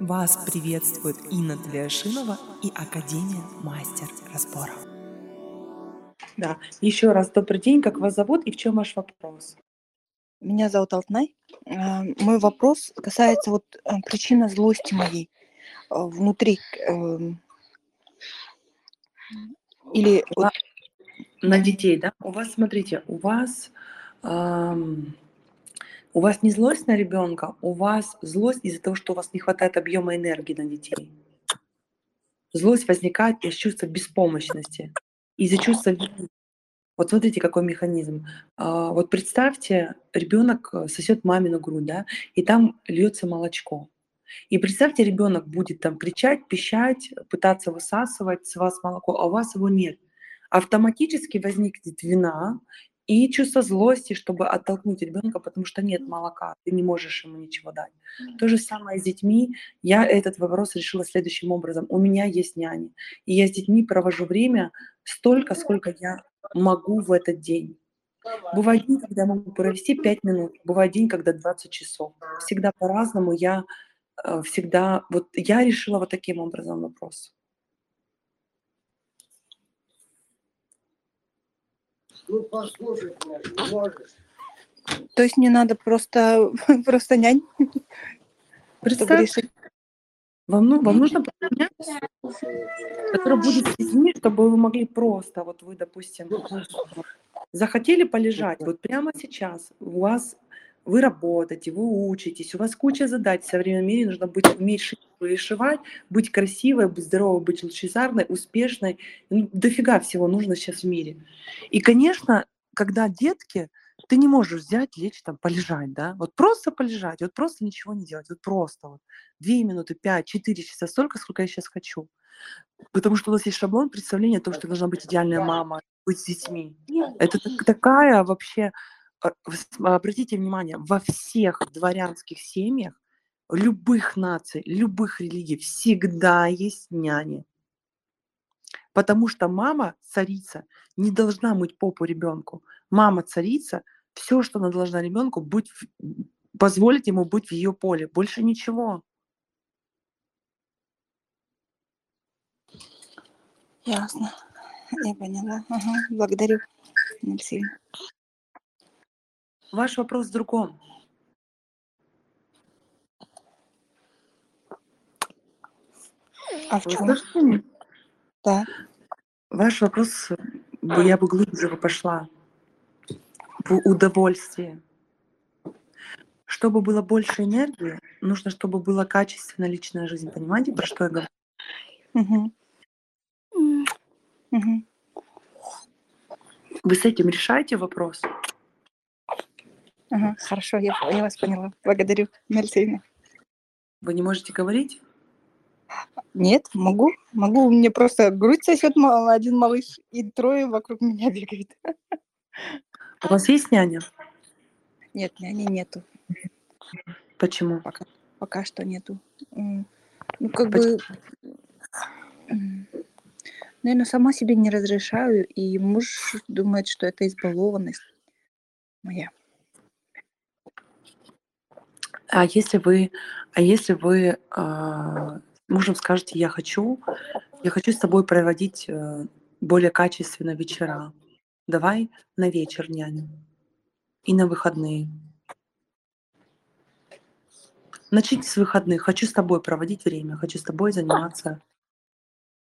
Вас приветствует Инна Тлешинова и Академия Мастер Разбора. Да, еще раз добрый день, как вас зовут и в чем ваш вопрос? Меня зовут Алтнай. Э, Мой вопрос касается вот э, причины злости моей э, внутри. эм, Или вот, На, на детей, да? У вас, смотрите, у вас ам, у вас не злость на ребенка, у вас злость из-за того, что у вас не хватает объема энергии на детей. Злость возникает из чувства беспомощности, из-за чувства. Вот смотрите, какой механизм. А, Вот представьте, ребенок сосет мамину грудь, да, и там льется молочко. И представьте, ребенок будет там кричать, пищать, пытаться высасывать с вас молоко, а у вас его нет. Автоматически возникнет вина и чувство злости, чтобы оттолкнуть ребенка, потому что нет молока, ты не можешь ему ничего дать. То же самое с детьми. Я этот вопрос решила следующим образом. У меня есть няни, и я с детьми провожу время столько, сколько я могу в этот день. Бывает день, когда я могу провести 5 минут, бывает день, когда 20 часов. Всегда по-разному. Я э, всегда... Вот я решила вот таким образом вопрос. Ну, послушать меня не можешь. то есть мне надо просто, просто нянь, чтобы решить. вам, ну, вам нужно понять, который будет с детьми, чтобы вы могли просто, вот вы, допустим, захотели полежать, вот прямо сейчас у вас, вы работаете, вы учитесь, у вас куча задач, в современном мире нужно быть, уметь шить, вышивать, быть красивой, быть здоровой, быть лучезарной, успешной, ну, дофига всего нужно сейчас в мире. И, конечно, когда детки, ты не можешь взять, лечь там, полежать, да, вот просто полежать, вот просто ничего не делать, вот просто вот две минуты, пять, четыре часа, столько, сколько я сейчас хочу. Потому что у нас есть шаблон представления о том, что должна быть идеальная мама, быть с детьми. Это так- такая вообще... а, вы с- Обратите внимание, во всех дворянских семьях, любых наций, любых религий всегда есть няни. Потому что мама, царица, не должна мыть попу ребенку. Мама, царица, все, что она должна ребенку, быть, позволить ему быть в ее поле. Больше ничего. Ясно. Я поняла. Ага, благодарю. Мерси. Ваш вопрос в другом. А в чем? Да. Ваш вопрос, я бы глубже пошла. В удовольствие. Чтобы было больше энергии, нужно, чтобы была качественная личная жизнь. Понимаете, про что я говорю? Мгм. Мгм. Вы с этим решаете вопрос? Ага, хорошо, я, я вас поняла. Благодарю. Мерси. Вы не можете говорить? Нет, могу. Могу. Мне просто грудь сосет один малыш, и трое вокруг меня бегают. У вас есть няня? Нет, няни нету. Почему? Пока, пока что нету. Ну, как Поч- бы... Наверное, сама себе не разрешаю, и муж думает, что это избалованность моя. А если вы, а если вы а, мужем скажете, я хочу, я хочу с тобой проводить э, более качественно вечера. Давай на вечер няню и на выходные. Начните с выходных. Хочу с тобой проводить время, хочу с тобой заниматься,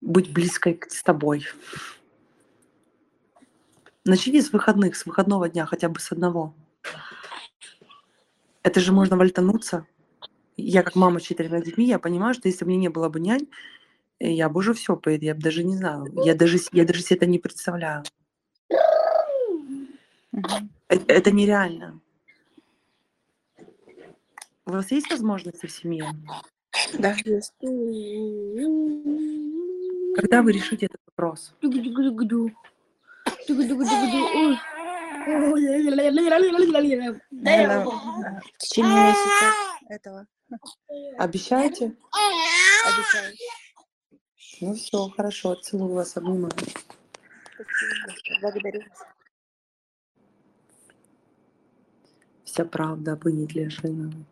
быть близкой к- с тобой. Начните с выходных, с выходного дня, хотя бы с одного. Это же можно вальтануться. Я как мама с четырьмя детьми, я понимаю, что если бы мне не было бы нянь, э, я бы уже все, я бы даже не знаю. Я даже, я даже себе это не представляю. Мгм. Э- Это нереально. У вас есть возможности в семье? Да, есть. Когда вы решите этот вопрос? Ой. В течение месяца этого Обещаете? обещаю. Ну все, хорошо, целую вас, обнимаю. Спасибо. Благодарю вас. Вся правда об Ине Ильяшиновой.